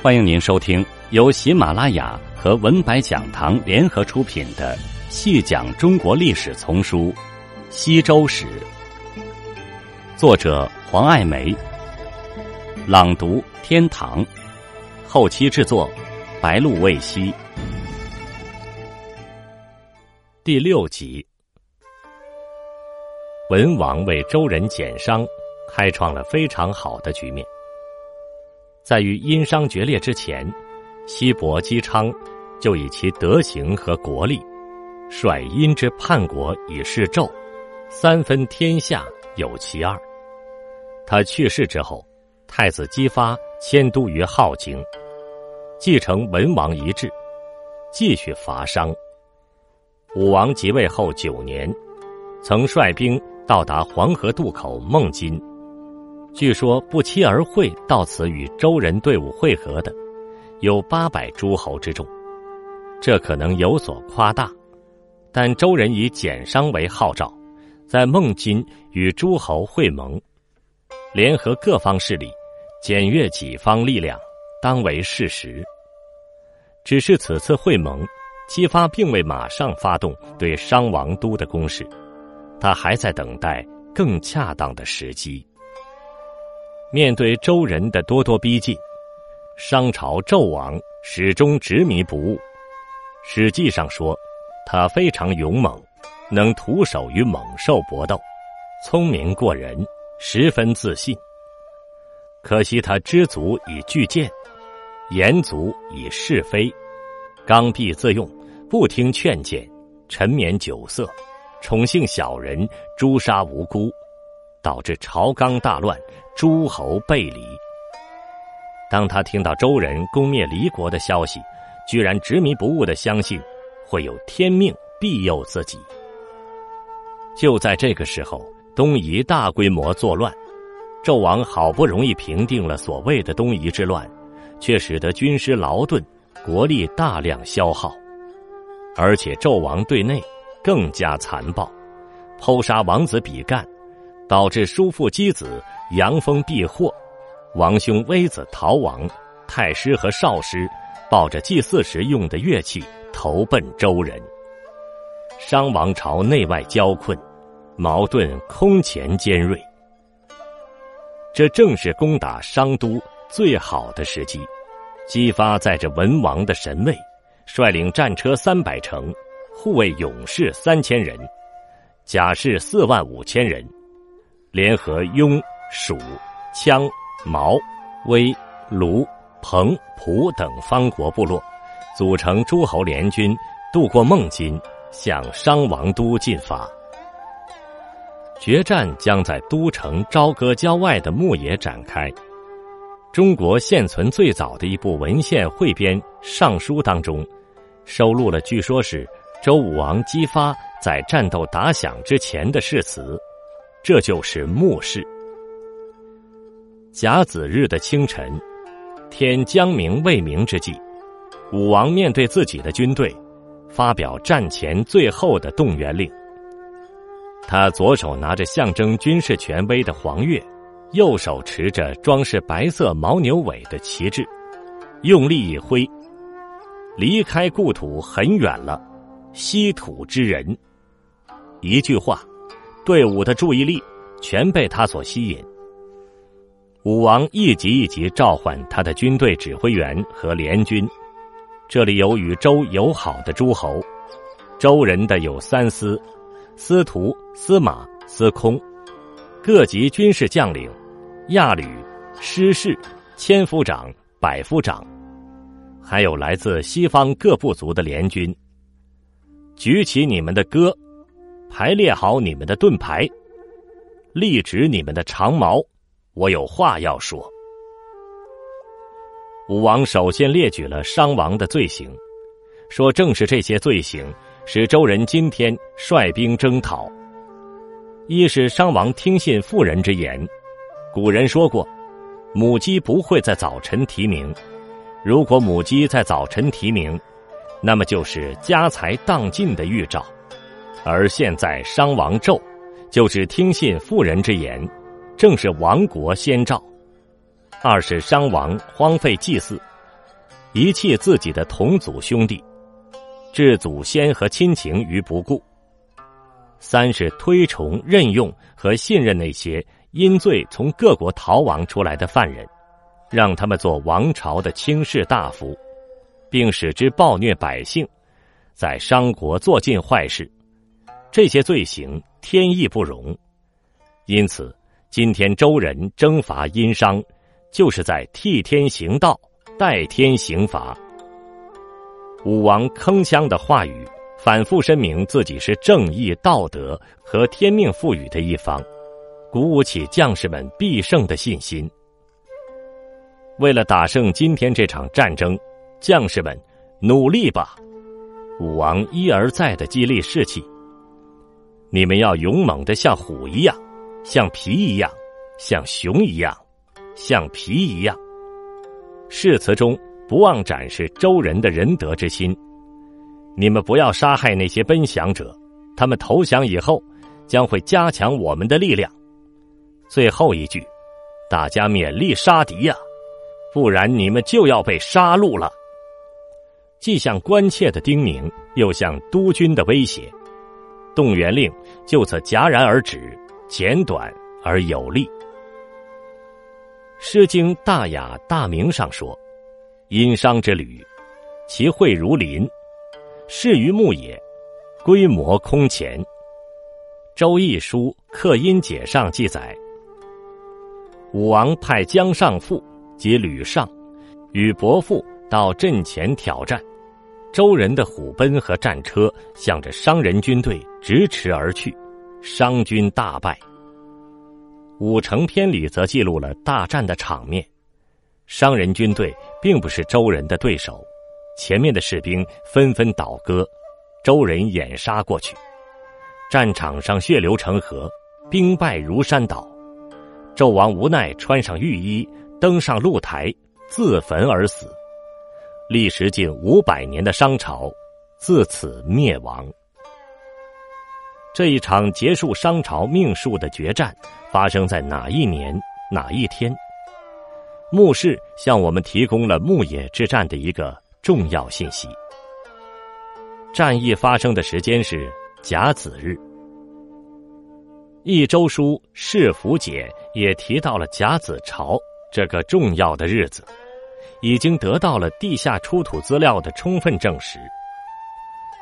欢迎您收听由喜马拉雅和文白讲堂联合出品的《细讲中国历史丛书·西周史》，作者黄爱梅，朗读天堂，后期制作白露未晞，第六集，文王为周人减商，开创了非常好的局面。在与殷商决裂之前，西伯姬昌就以其德行和国力，率殷之叛国以示纣，三分天下有其二。他去世之后，太子姬发迁都于镐京，继承文王遗志，继续伐商。武王即位后九年，曾率兵到达黄河渡口孟津。据说不期而会到此与周人队伍会合的，有八百诸侯之众，这可能有所夸大，但周人以减商为号召，在孟津与诸侯会盟，联合各方势力，检阅己方力量，当为事实。只是此次会盟，姬发并未马上发动对商王都的攻势，他还在等待更恰当的时机。面对周人的咄咄逼近，商朝纣王始终执迷不悟。史记上说，他非常勇猛，能徒手与猛兽搏斗，聪明过人，十分自信。可惜他知足以拒谏，言足以是非，刚愎自用，不听劝谏，沉湎酒色，宠幸小人，诛杀无辜。导致朝纲大乱，诸侯背离。当他听到周人攻灭离国的消息，居然执迷不悟的相信会有天命庇佑自己。就在这个时候，东夷大规模作乱，纣王好不容易平定了所谓的东夷之乱，却使得军师劳顿，国力大量消耗，而且纣王对内更加残暴，剖杀王子比干。导致叔父姬子阳风避祸，王兄微子逃亡，太师和少师抱着祭祀时用的乐器投奔周人。商王朝内外交困，矛盾空前尖锐。这正是攻打商都最好的时机。姬发载着文王的神位，率领战车三百乘，护卫勇士三千人，甲士四万五千人。联合雍、蜀、羌、毛、威、卢、彭、蒲等方国部落，组成诸侯联军，渡过孟津，向商王都进发。决战将在都城朝歌郊外的牧野展开。中国现存最早的一部文献汇编《尚书》当中，收录了据说是周武王姬发在战斗打响之前的誓词。这就是末世。甲子日的清晨，天将明未明之际，武王面对自己的军队，发表战前最后的动员令。他左手拿着象征军事权威的黄钺，右手持着装饰白色牦牛尾的旗帜，用力一挥，离开故土很远了，稀土之人。一句话。队伍的注意力全被他所吸引。武王一级一级召唤他的军队指挥员和联军，这里有与周友好的诸侯，周人的有三司、司徒、司马、司空，各级军事将领、亚吕、师士、千夫长、百夫长，还有来自西方各部族的联军。举起你们的戈。排列好你们的盾牌，立直你们的长矛，我有话要说。武王首先列举了商王的罪行，说正是这些罪行使周人今天率兵征讨。一是商王听信妇人之言，古人说过，母鸡不会在早晨啼鸣，如果母鸡在早晨啼鸣，那么就是家财荡尽的预兆。而现在商王纣，就只听信妇人之言，正是亡国先兆。二是商王荒废祭祀，遗弃自己的同族兄弟，置祖先和亲情于不顾；三是推崇、任用和信任那些因罪从各国逃亡出来的犯人，让他们做王朝的轻士大夫，并使之暴虐百姓，在商国做尽坏事。这些罪行天意不容，因此今天周人征伐殷商，就是在替天行道。代天行法，武王铿锵的话语反复申明自己是正义、道德和天命赋予的一方，鼓舞起将士们必胜的信心。为了打胜今天这场战争，将士们努力吧！武王一而再的激励士气：你们要勇猛的像虎一样，像皮一样，像熊一样，像皮一样。誓词中不忘展示周人的仁德之心。你们不要杀害那些奔降者，他们投降以后将会加强我们的力量。最后一句，大家勉力杀敌呀，不然你们就要被杀戮了。既像关切的叮咛，又像督军的威胁。动员令就此戛然而止，简短而有力。《诗经·大雅·大明》上说：“殷商之旅，其会如林，适于牧也，规模空前。”《周易》书《克殷解》上记载，武王派姜尚父及吕尚与伯父到阵前挑战，周人的虎贲和战车向着商人军队直驰而去，商军大败。《五成篇》里则记录了大战的场面，商人军队并不是周人的对手，前面的士兵纷纷倒戈，周人掩杀过去，战场上血流成河，兵败如山倒，纣王无奈穿上御衣，登上露台，自焚而死，历时近五百年的商朝自此灭亡。这一场结束商朝命数的决战。发生在哪一年哪一天？墓室向我们提供了牧野之战的一个重要信息。战役发生的时间是甲子日。《一周书·世福解》也提到了甲子朝这个重要的日子，已经得到了地下出土资料的充分证实。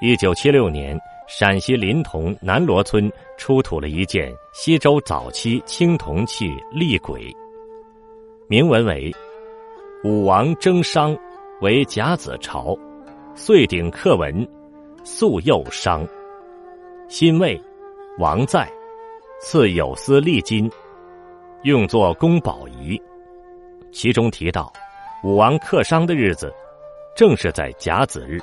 一九七六年。陕西临潼南罗村出土了一件西周早期青铜器厉鬼，铭文为：“武王征商，为甲子朝，岁鼎刻文，素幼商。辛未，王在，赐有司立金，用作宫宝仪。”其中提到，武王克商的日子，正是在甲子日。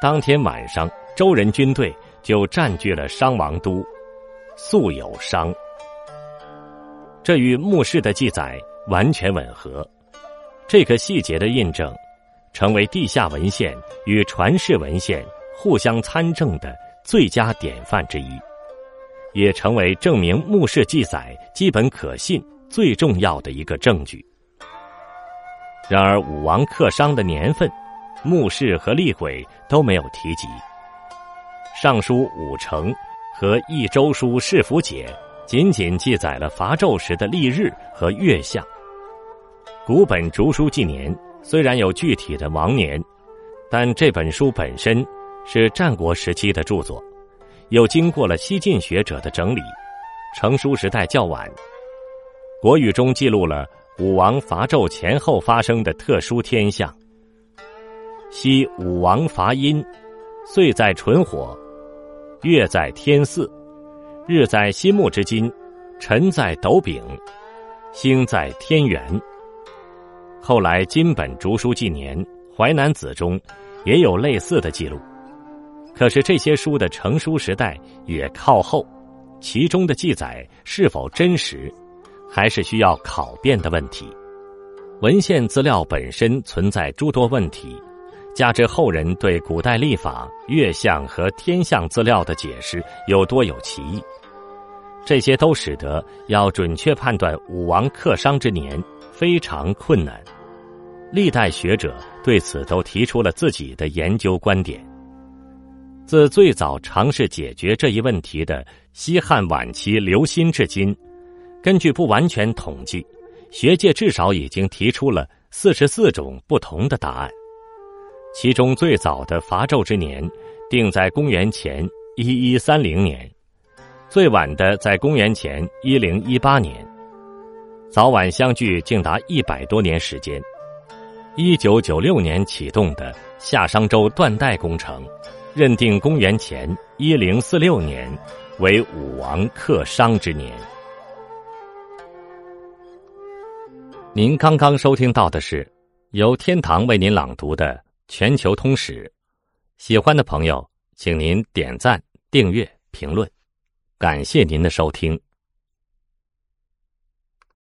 当天晚上。周人军队就占据了商王都，素有商。这与墓室的记载完全吻合。这个细节的印证，成为地下文献与传世文献互相参证的最佳典范之一，也成为证明墓室记载基本可信最重要的一个证据。然而，武王克商的年份，墓室和厉鬼都没有提及。《尚书五成》和《益周书·世福解》仅仅记载了伐纣时的历日和月相。古本竹书纪年虽然有具体的王年，但这本书本身是战国时期的著作，又经过了西晋学者的整理，成书时代较晚。国语中记录了武王伐纣前后发生的特殊天象：昔武王伐殷，岁在淳火。月在天四，日在西木之金，辰在斗柄，星在天元。后来金本竹书纪年、淮南子中也有类似的记录，可是这些书的成书时代也靠后，其中的记载是否真实，还是需要考辨的问题。文献资料本身存在诸多问题。加之后人对古代历法、月相和天象资料的解释有多有歧义，这些都使得要准确判断武王克商之年非常困难。历代学者对此都提出了自己的研究观点。自最早尝试解决这一问题的西汉晚期刘歆至今，根据不完全统计，学界至少已经提出了四十四种不同的答案。其中最早的伐纣之年定在公元前一一三零年，最晚的在公元前一零一八年，早晚相距竟达一百多年时间。一九九六年启动的夏商周断代工程，认定公元前一零四六年为武王克商之年。您刚刚收听到的是由天堂为您朗读的。全球通史，喜欢的朋友，请您点赞、订阅、评论，感谢您的收听。